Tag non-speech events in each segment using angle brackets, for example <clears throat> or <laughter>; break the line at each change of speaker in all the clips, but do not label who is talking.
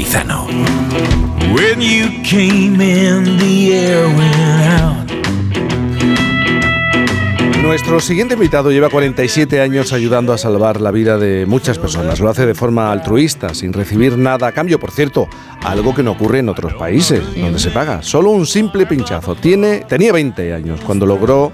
Antizano. When you came in, the air went out.
Nuestro siguiente invitado lleva 47 años ayudando a salvar la vida de muchas personas. Lo hace de forma altruista, sin recibir nada a cambio. Por cierto, algo que no ocurre en otros países, donde se paga. Solo un simple pinchazo. Tiene, tenía 20 años cuando logró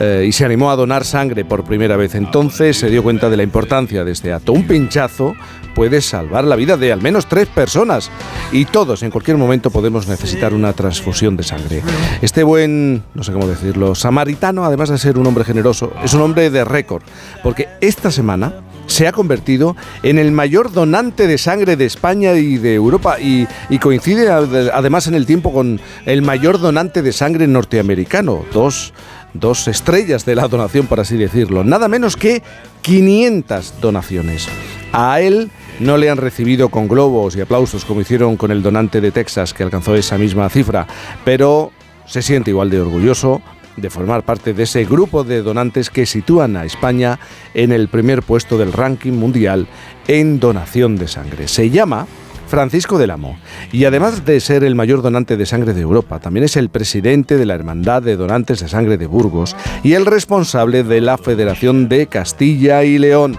eh, y se animó a donar sangre por primera vez. Entonces se dio cuenta de la importancia de este acto. Un pinchazo puede salvar la vida de al menos tres personas y todos en cualquier momento podemos necesitar una transfusión de sangre. Este buen, no sé cómo decirlo, samaritano, además de ser un hombre generoso, es un hombre de récord, porque esta semana se ha convertido en el mayor donante de sangre de España y de Europa y, y coincide además en el tiempo con el mayor donante de sangre norteamericano, dos dos estrellas de la donación, por así decirlo. Nada menos que 500 donaciones. A él no le han recibido con globos y aplausos como hicieron con el donante de Texas, que alcanzó esa misma cifra, pero se siente igual de orgulloso de formar parte de ese grupo de donantes que sitúan a España en el primer puesto del ranking mundial en donación de sangre. Se llama Francisco del Amo. Y además de ser el mayor donante de sangre de Europa, también es el presidente de la Hermandad de Donantes de Sangre de Burgos y el responsable de la Federación de Castilla y León.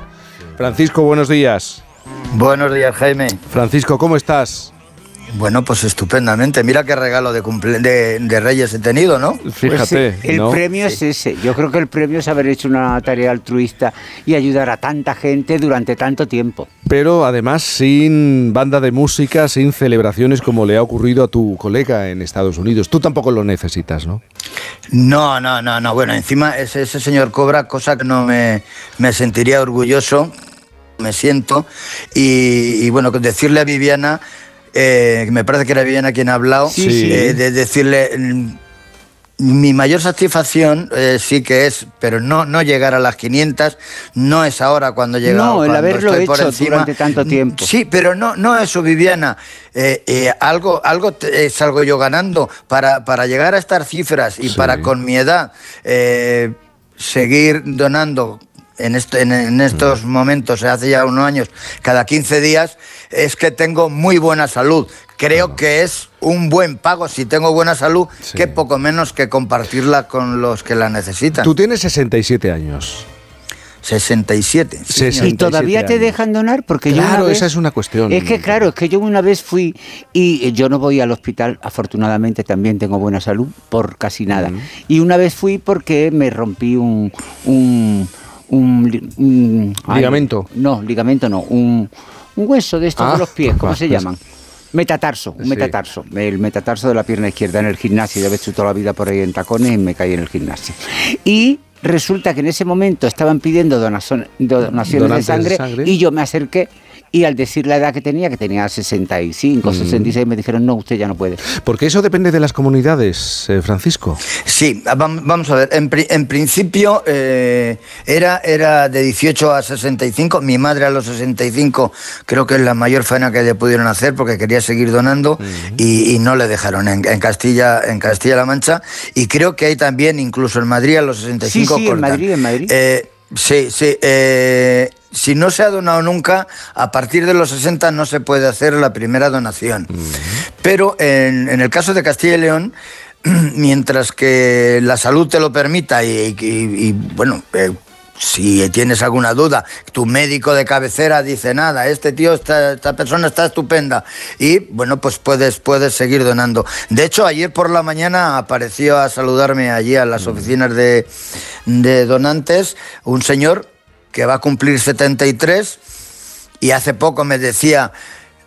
Francisco, buenos días.
Buenos días, Jaime.
Francisco, ¿cómo estás?
Bueno, pues estupendamente. Mira qué regalo de, de, Reyes he tenido, ¿no?
Fíjate.
Pues el premio es ese. Yo creo que el premio es haber hecho una tarea altruista y ayudar a tanta gente durante tanto tiempo.
Pero además sin banda de música, sin celebraciones como le ha ocurrido a tu colega en Estados Unidos. Tú tampoco lo necesitas, ¿no?
No, no, no, no. Bueno, encima ese, señor cobra, cosa que no me, me sentiría orgulloso, me siento. Y, y bueno, decirle a Viviana eh, me parece que era bien a quien ha hablado, eh, de decirle mm, mi mayor satisfacción eh, sí que es, pero no, no llegar a las 500, no es ahora cuando llega
No, el haberlo hecho durante tanto tiempo.
Sí, pero no, no eso, Viviana. algo, algo es algo yo ganando para, para llegar a estas cifras y para con mi edad seguir donando en, en, estos mm. momentos, hace ya unos años, cada 15 días, es que tengo muy buena salud. Creo que es un buen pago si tengo buena salud, que poco menos que compartirla con los que la necesitan.
Tú tienes 67 años.
67.
¿Y todavía te dejan donar? Porque
claro, esa es una cuestión.
Es que claro, es que yo una vez fui y yo no voy al hospital, afortunadamente también tengo buena salud, por casi nada. Y una vez fui porque me rompí un un,
ligamento.
no, ligamento no, un, hueso de estos de ah, los pies, ¿cómo se llaman? Metatarso, un metatarso, el metatarso de la pierna izquierda en el gimnasio. Ya he hecho toda la vida por ahí en tacones y me caí en el gimnasio. Y resulta que en ese momento estaban pidiendo donaciones de sangre, y yo me acerqué y al decir la edad que tenía, que tenía 65, 66, mm. me dijeron, no, usted ya no puede.
Porque eso depende de las comunidades, eh, Francisco.
Sí, vamos a ver, en, principio eh, era, era de 18 a 65, mi madre a los 65 creo que es la mayor faena que le pudieron hacer porque quería seguir donando y, no le dejaron en, Castilla en Castilla-La Mancha y creo que hay también, incluso en Madrid a los 65.
Sí, sí, en Madrid, en Madrid.
Eh, sí, sí si no se ha donado nunca, a partir de los 60 no se puede hacer la primera donación. Pero en, el caso de Castilla y León, <clears throat> mientras que la salud te lo permita y, bueno, eh, si tienes alguna duda, tu médico de cabecera dice nada, este tío, esta, persona está estupenda y bueno, pues puedes, puedes seguir donando. De hecho, ayer por la mañana apareció a saludarme allí a las oficinas de, de donantes un señor que va a cumplir 73 y hace poco me decía,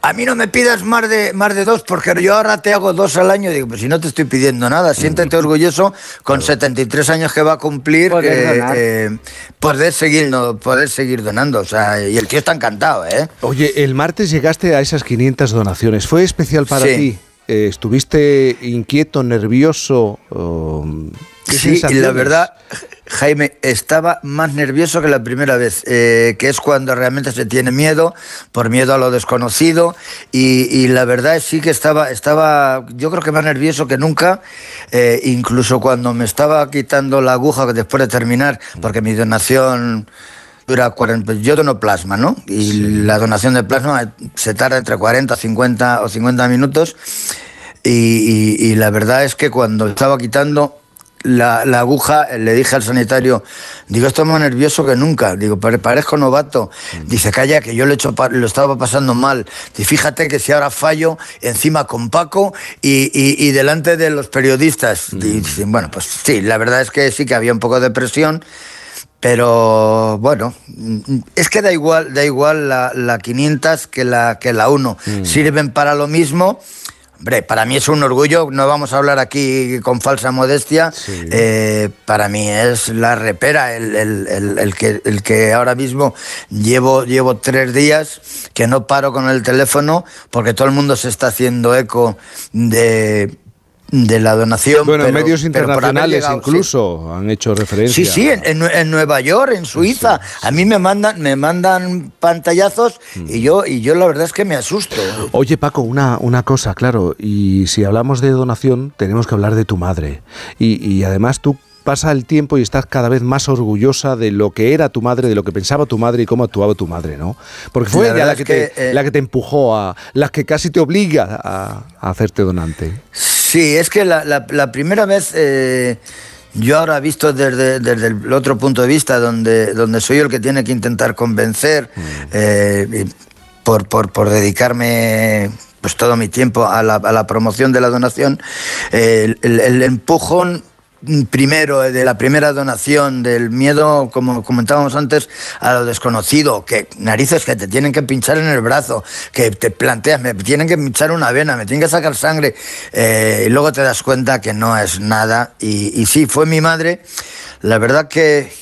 a mí no me pidas más de, más de dos porque yo ahora te hago dos al año. Digo, pues si no te estoy pidiendo nada, siéntete orgulloso con 73 años que va a cumplir, poder, eh, poder, seguir, poder seguir donando. O sea, y el tío está encantado, ¿eh?
Oye, el martes llegaste a esas 500 donaciones. ¿Fue especial para ti? Eh, ¿Estuviste inquieto, nervioso?
sí, y la verdad, Jaime, estaba más nervioso que la primera vez, eh, que es cuando realmente se tiene miedo, por miedo a lo desconocido, y, la verdad es sí que estaba, estaba, yo creo que más nervioso que nunca, eh, incluso cuando me estaba quitando la aguja después de terminar, porque mi donación dura 40, yo dono plasma, ¿no? Y la donación de plasma se tarda entre 40, 50 o 50 minutos. y la verdad es que cuando estaba quitando la, aguja, le dije al sanitario, digo, estoy más nervioso que nunca, digo, parezco novato. Dice, calla, que yo lo, hecho, lo estaba pasando mal. Y fíjate que si ahora fallo encima con Paco y, delante de los periodistas. Mm. bueno, pues sí, la verdad es que sí que había un poco de presión. Pero bueno, es que da igual, da igual la, 500 que la, que la 1. Mm. Sirven para lo mismo Hombre, para mí es un orgullo, no vamos a hablar aquí con falsa modestia, eh, para mí es la repera, el, que, el que ahora mismo llevo, llevo tres días que no paro con el teléfono porque todo el mundo se está haciendo eco de de la donación.
Bueno, medios internacionales incluso han hecho referencia.
Sí, sí, en, Nueva York, en Suiza. A mí me mandan, me mandan pantallazos y mm. yo, y yo la verdad es que me asusto.
Oye, Paco, una, una cosa, claro, y si hablamos de donación, tenemos que hablar de tu madre. Y, y además tú pasa el tiempo y estás cada vez más orgullosa de lo que era tu madre, de lo que pensaba tu madre y cómo actuaba tu madre, ¿no? Porque fue ella la que, te, eh, la que te empujó a, la que casi te obliga a, hacerte donante.
Sí, es que la, primera vez... Eh, yo ahora visto desde, el otro punto de vista, donde, donde soy el que tiene que intentar convencer, mm. eh, por, por, dedicarme pues todo mi tiempo a la, promoción de la donación, el, el, empujón primero, de la primera donación, del miedo, como comentábamos antes, a lo desconocido, que narices que te tienen que pinchar en el brazo, que te planteas, me tienen que pinchar una vena, me tienen que sacar sangre, eh, y luego te das cuenta que no es nada. Y, sí, fue mi madre. La verdad que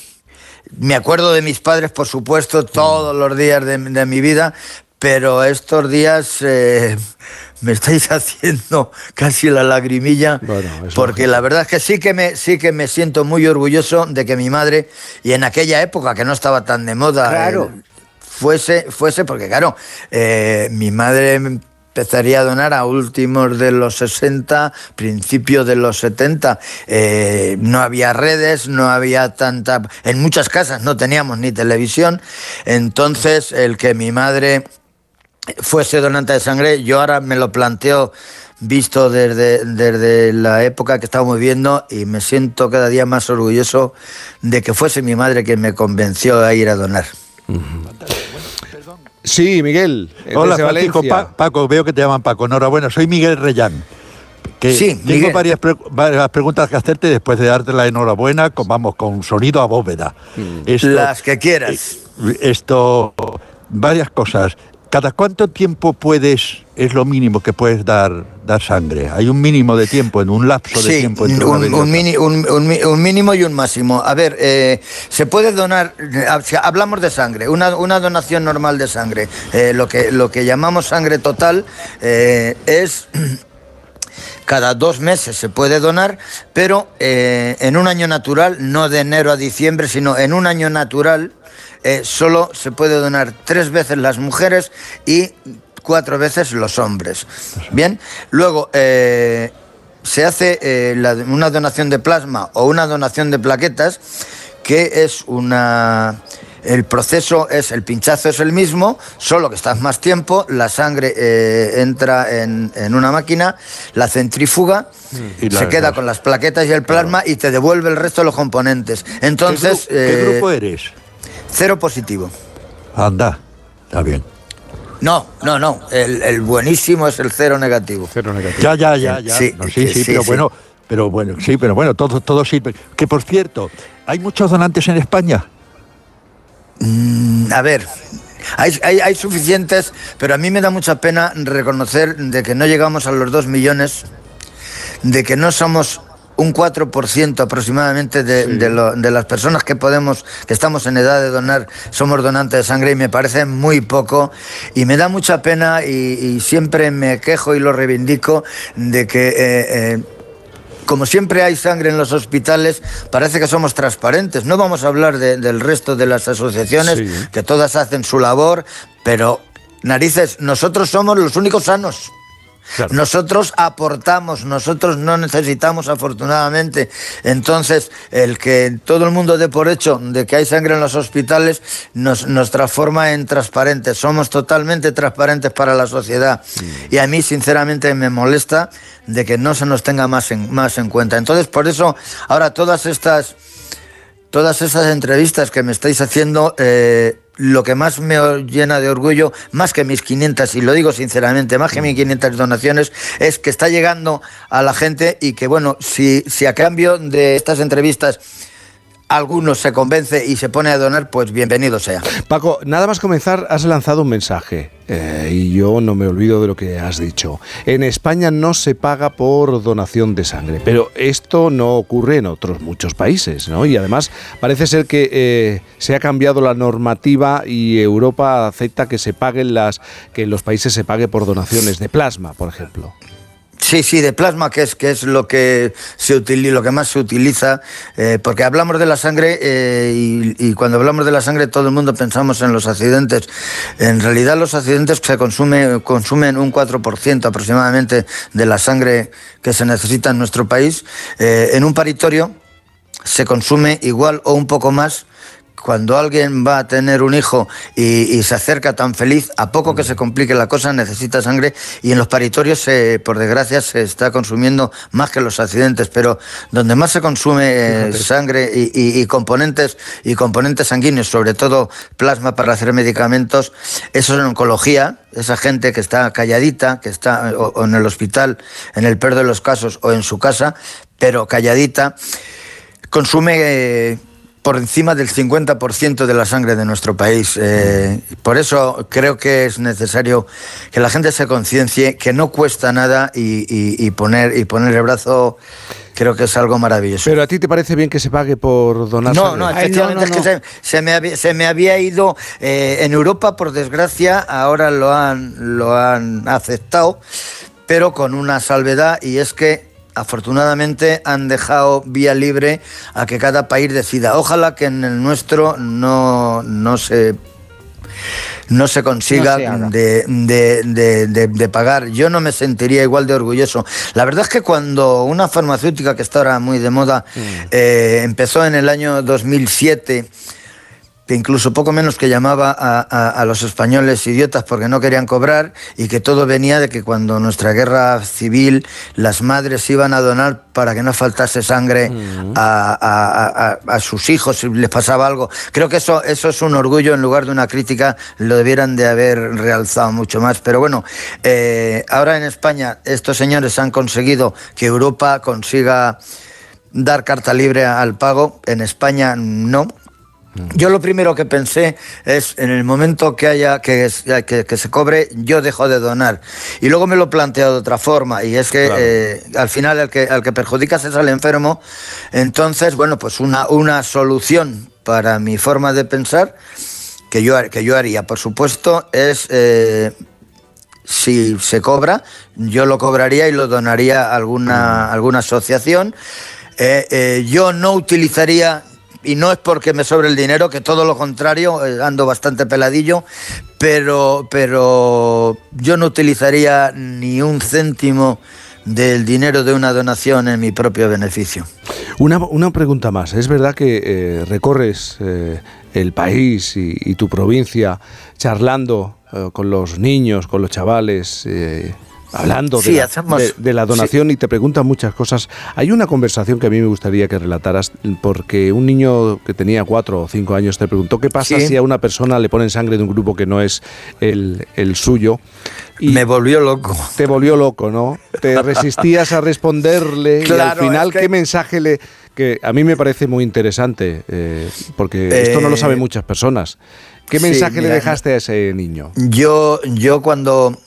me acuerdo de mis padres, por supuesto, todos los días de, mi vida, pero estos días... Eh, me estáis <laughs> haciendo casi la lagrimilla, porque la verdad es que sí que, me, sí que me siento muy orgulloso de que mi madre, y en aquella época que no estaba tan de moda, eh, fuese, fuese, porque claro, eh, mi madre empezaría a donar a últimos de los 60, principios de los 70. Eh, no había redes, no había tanta... En muchas casas no teníamos ni televisión. Entonces, el que mi madre fuese donante de sangre, yo ahora me lo planteo visto desde, desde la época que estamos viviendo y me siento cada día más orgulloso de que fuese mi madre quien me convenció a ir a donar.
Sí, Miguel.
Hola, Francisco. Paco, veo que te llaman Paco. Enhorabuena, soy Miguel Reyán. Que sí, tengo varias, varias, preguntas que hacerte después de darte la enhorabuena, con, vamos, con sonido a bóveda.
Mm. Las que quieras.
Esto, varias cosas. ¿Cada cuánto tiempo puedes, es lo mínimo que puedes dar, dar sangre? ¿Hay un mínimo de tiempo, en un lapso de tiempo?
Entre un, un, mínimo y un máximo. A ver, eh, se puede donar, hablamos de sangre, una, donación normal de sangre, eh, lo, que, lo que llamamos sangre total eh, es <clears throat> cada dos meses se puede donar, pero en un año natural, no de enero a diciembre, sino en un año natural, eh, solo se puede donar tres veces las mujeres y cuatro veces los hombres. Bien, luego eh, se hace eh, una donación de plasma o una donación de plaquetas, que es una... El proceso es, el pinchazo es el mismo, solo que estás más tiempo, la sangre entra en, una máquina, la centrífuga, se queda con las plaquetas y el plasma y te devuelve el resto de los componentes. Entonces,
¿qué grupo eres?
Cero positivo.
Anda, está bien.
No, no, no. El, buenísimo es el cero negativo.
Cero negativo.
Ya, ya, ya, ya. Sí, sí, sí, pero bueno, pero bueno, sí, pero bueno, todo, todo sirve. Que por cierto, ¿hay muchos donantes en España?
Mm, a ver, hay, hay, hay, suficientes, pero a mí me da mucha pena reconocer de que no llegamos a los dos millones, de que no somos un 4% aproximadamente de, las personas que podemos, que estamos en edad de donar, somos donantes de sangre y me parece muy poco y me da mucha pena y, siempre me quejo y lo reivindico de que... Eh, eh, como siempre hay sangre en los hospitales, parece que somos transparentes. No vamos a hablar del resto de las asociaciones, que todas hacen su labor, pero narices, nosotros somos los únicos sanos. Nosotros aportamos, nosotros no necesitamos afortunadamente. Entonces, el que todo el mundo dé por hecho de que hay sangre en los hospitales nos, nos transforma en transparentes. Somos totalmente transparentes para la sociedad. Y a mí, sinceramente, me molesta de que no se nos tenga más en, más en cuenta. Entonces, por eso, ahora todas estas, todas estas entrevistas que me estáis haciendo, eh, lo que más me llena de orgullo, más que mis 500, y lo digo sinceramente, más que mis 500 donaciones, es que está llegando a la gente y que, bueno, si, si a cambio de estas entrevistas algunos se convence y se pone a donar, pues bienvenido sea.
Paco, nada más comenzar, has lanzado un mensaje eh, y yo no me olvido de lo que has dicho. En España no se paga por donación de sangre, pero esto no ocurre en otros muchos países, ¿no? Y además parece ser que eh, se ha cambiado la normativa y Europa acepta que se paguen las, que en los países se pague por donaciones de plasma, por ejemplo.
Sí, sí, de plasma, que es, que es lo que se utiliza, lo que más se utiliza, eh, porque hablamos de la sangre eh, y, cuando hablamos de la sangre todo el mundo pensamos en los accidentes. En realidad los accidentes se consume, consumen un 4% aproximadamente de la sangre que se necesita en nuestro país. Eh, en un paritorio se consume igual o un poco más cuando alguien va a tener un hijo y, se acerca tan feliz, a poco que se complique la cosa, necesita sangre y en los paritorios, por desgracia, se está consumiendo más que los accidentes, pero donde más se consume eh, sangre y, componentes y componentes sanguíneos, sobre todo plasma para hacer medicamentos, eso es en oncología, esa gente que está calladita, que está o, en el hospital, en el peor de los casos, o en su casa, pero calladita, consume eh, por encima del 50% de la sangre de nuestro país. Eh, por eso creo que es necesario que la gente se conciencie que no cuesta nada y, poner, y poner el brazo creo que es algo maravilloso.
Pero a ti te parece bien que se pague por donar
No, no, efectivamente es que se, me había, se, me había, ido eh, en Europa, por desgracia, ahora lo han, lo han aceptado, pero con una salvedad y es que afortunadamente han dejado vía libre a que cada país decida. Ojalá que en el nuestro no, no se no se consiga de, de, pagar. Yo no me sentiría igual de orgulloso. La verdad es que cuando una farmacéutica que está ahora muy de moda mm. eh, empezó en el año 2007 que incluso poco menos que llamaba a, los españoles idiotas porque no querían cobrar y que todo venía de que cuando nuestra guerra civil las madres iban a donar para que no faltase sangre mm. a, sus hijos si les pasaba algo. Creo que eso, eso es un orgullo en lugar de una crítica, lo debieran de haber realzado mucho más. Pero bueno, eh, ahora en España estos señores han conseguido que Europa consiga dar carta libre al pago, en España no, yo lo primero que pensé es, en el momento que haya que, que, se cobre, yo dejo de donar. Y luego me lo he planteado de otra forma, y es que eh, al final el que, al que perjudicas es al enfermo. Entonces, bueno, pues una, una solución para mi forma de pensar, que yo, que yo haría, por supuesto, es... Eh, si se cobra, yo lo cobraría y lo donaría a alguna, alguna asociación. Eh, yo no utilizaría y no es porque me sobre el dinero, que todo lo contrario, eh, ando bastante peladillo, pero, pero yo no utilizaría ni un céntimo del dinero de una donación en mi propio beneficio.
Una, una pregunta más. Es verdad que eh, recorres eh, el país y, tu provincia charlando con los niños, con los chavales hablando de, la, donación y te preguntan muchas cosas. Hay una conversación que a mí me gustaría que relataras, porque un niño que tenía cuatro o cinco años te preguntó qué pasa si a una persona le ponen sangre de un grupo que no es el, suyo.
Y me volvió loco.
Te volvió loco, ¿no? Te <laughs> resistías a responderle y al final, ¿qué mensaje le...? Que a mí me parece muy interesante, eh, porque esto no lo saben eh, muchas personas. ¿Qué mensaje le dejaste a ese niño?
Yo, yo cuando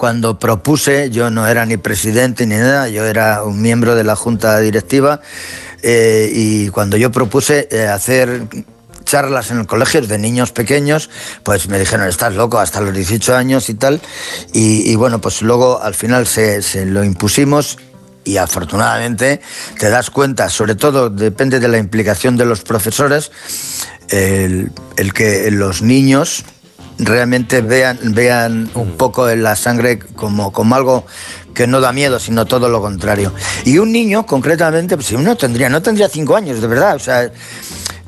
cuando propuse, yo no era ni presidente ni nada, yo era un miembro de la junta directiva, eh, y cuando yo propuse eh, hacer charlas en el colegio de niños pequeños, pues me dijeron, estás loco, hasta los 18 años y tal. Y, bueno, pues luego al final se, lo impusimos y afortunadamente te das cuenta, sobre todo depende de la implicación de los profesores, el, el que los niños realmente vean, vean un poco en la sangre como, como algo que no da miedo, sino todo lo contrario. Y un niño, concretamente, pues si uno tendría, no tendría cinco años, de verdad, o sea,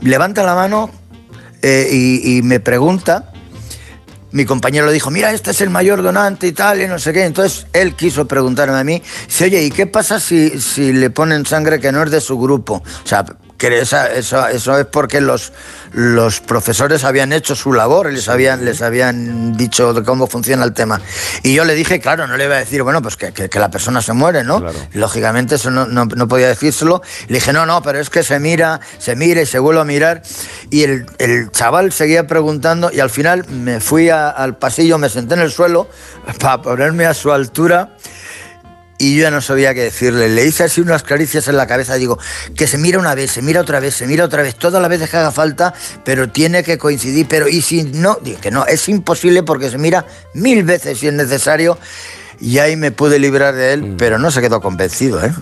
levanta la mano eh, y, me pregunta, mi compañero dijo, mira, este es el mayor donante y tal, y no sé qué. Entonces él quiso preguntarme a mí, si, oye, ¿y qué pasa si, si le ponen sangre que no es de su grupo? O sea, que eso, eso es porque los, los profesores habían hecho su labor, les habían, les habían dicho de cómo funciona el tema. Y yo le dije, claro, no le iba a decir, bueno, pues que, que, la persona se muere, ¿no? Lógicamente eso no, no, no, podía decírselo. Le dije, no, no, pero es que se mira, se mira y se vuelve a mirar. Y el, el chaval seguía preguntando y al final me fui al pasillo, me senté en el suelo para ponerme a su altura y yo ya no sabía qué decirle. Le hice así unas caricias en la cabeza, digo, que se mira una vez, se mira otra vez, se mira otra vez, todas las veces que haga falta, pero tiene que coincidir. Pero y si no, digo que no, es imposible porque se mira mil veces si es necesario y ahí me pude librar de él, mm. pero no se quedó convencido. ¿eh?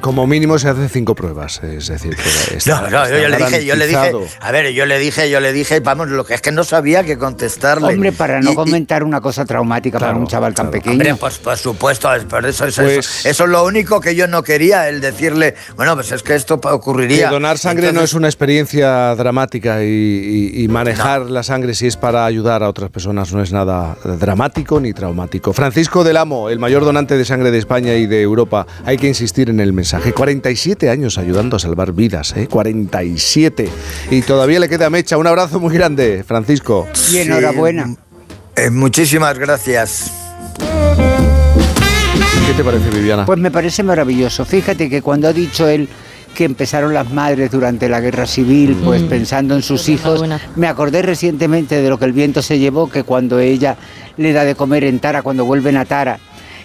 como, mínimo se hacen cinco pruebas, es decir, <laughs>
no, no, yo, le dije, yo le dije, a ver, yo le dije, yo le dije, vamos, lo que es que no sabía que contestarle.
Hombre, para no comentar una cosa traumática para un chaval tan pequeño. Hombre,
pues por supuesto, por eso, eso, pues eso, es lo único que yo no quería, el decirle, bueno, pues es que esto ocurriría.
donar sangre no es una experiencia dramática y, manejar la sangre si es para ayudar a otras personas no es nada dramático ni traumático. Francisco del Amo, el mayor donante de sangre de España y de Europa. Hay que insistir en el mensaje. 47 años ayudando a salvar vidas, ¿eh? 47. Y todavía le queda mecha. Un abrazo muy grande, Francisco.
Y enhorabuena.
Eh, muchísimas gracias.
¿Qué te parece, Viviana?
Pues me parece maravilloso. Fíjate que cuando ha dicho él que empezaron las madres durante la guerra civil, mm. pues pensando en sus hijos. Me acordé recientemente de lo que el viento se llevó, que cuando ella le da de comer en Tara, cuando vuelven a Tara,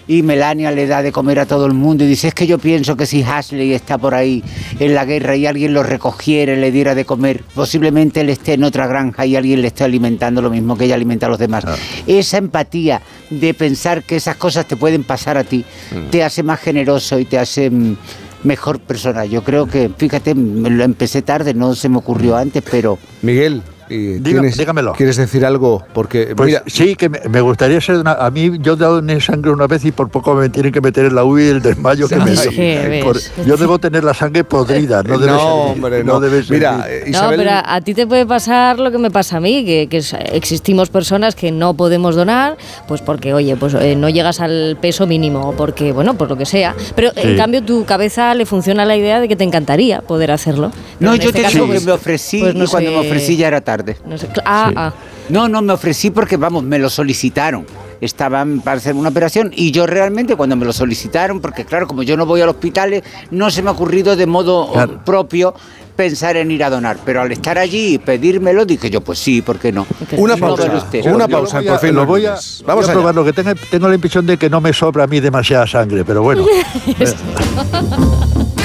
y Melania le da de comer a todo el mundo y dice, es que yo pienso que si Ashley está por ahí en la guerra y alguien lo recogiera y le diera de comer, posiblemente él esté en otra granja y alguien le esté alimentando lo mismo que ella alimenta a los demás. Esa empatía de pensar que esas cosas te pueden pasar a ti, mm. te hace más generoso y te hace mm, mejor persona. Yo creo que, fíjate, lo empecé tarde, no se me ocurrió antes, pero...
Miguel, dígamelo. ¿Quieres decir algo? Porque
pues sí, que me, gustaría ser una, a mí yo he dado sangre una vez y por poco me tienen que meter en la UBI el desmayo que me yo debo tener la sangre podrida, no debe
no, hombre, no.
Mira, No, pero a, ti te puede pasar lo que me pasa a mí, que, existimos personas que no podemos donar, pues porque oye, pues eh, no llegas al peso mínimo, porque bueno, por lo que sea. Pero en cambio tu cabeza le funciona la idea de que te encantaría poder hacerlo.
no, yo este te digo que me ofrecí pues y cuando me ofrecí ya era tarde.
No ah, ah.
No, no, me ofrecí porque, vamos, me lo solicitaron. Estaban para hacer una operación y yo realmente cuando me lo solicitaron, porque claro, como yo no voy al hospital, no se me ha ocurrido de modo propio pensar en ir a donar, pero al estar allí y pedírmelo, dije yo, pues sí, ¿por qué no?
Una pausa, una pausa, por fin.
Lo voy a, Vamos a, probar, lo que tengo, tengo la impresión de que no me sobra a mí demasiada sangre, pero bueno. <laughs>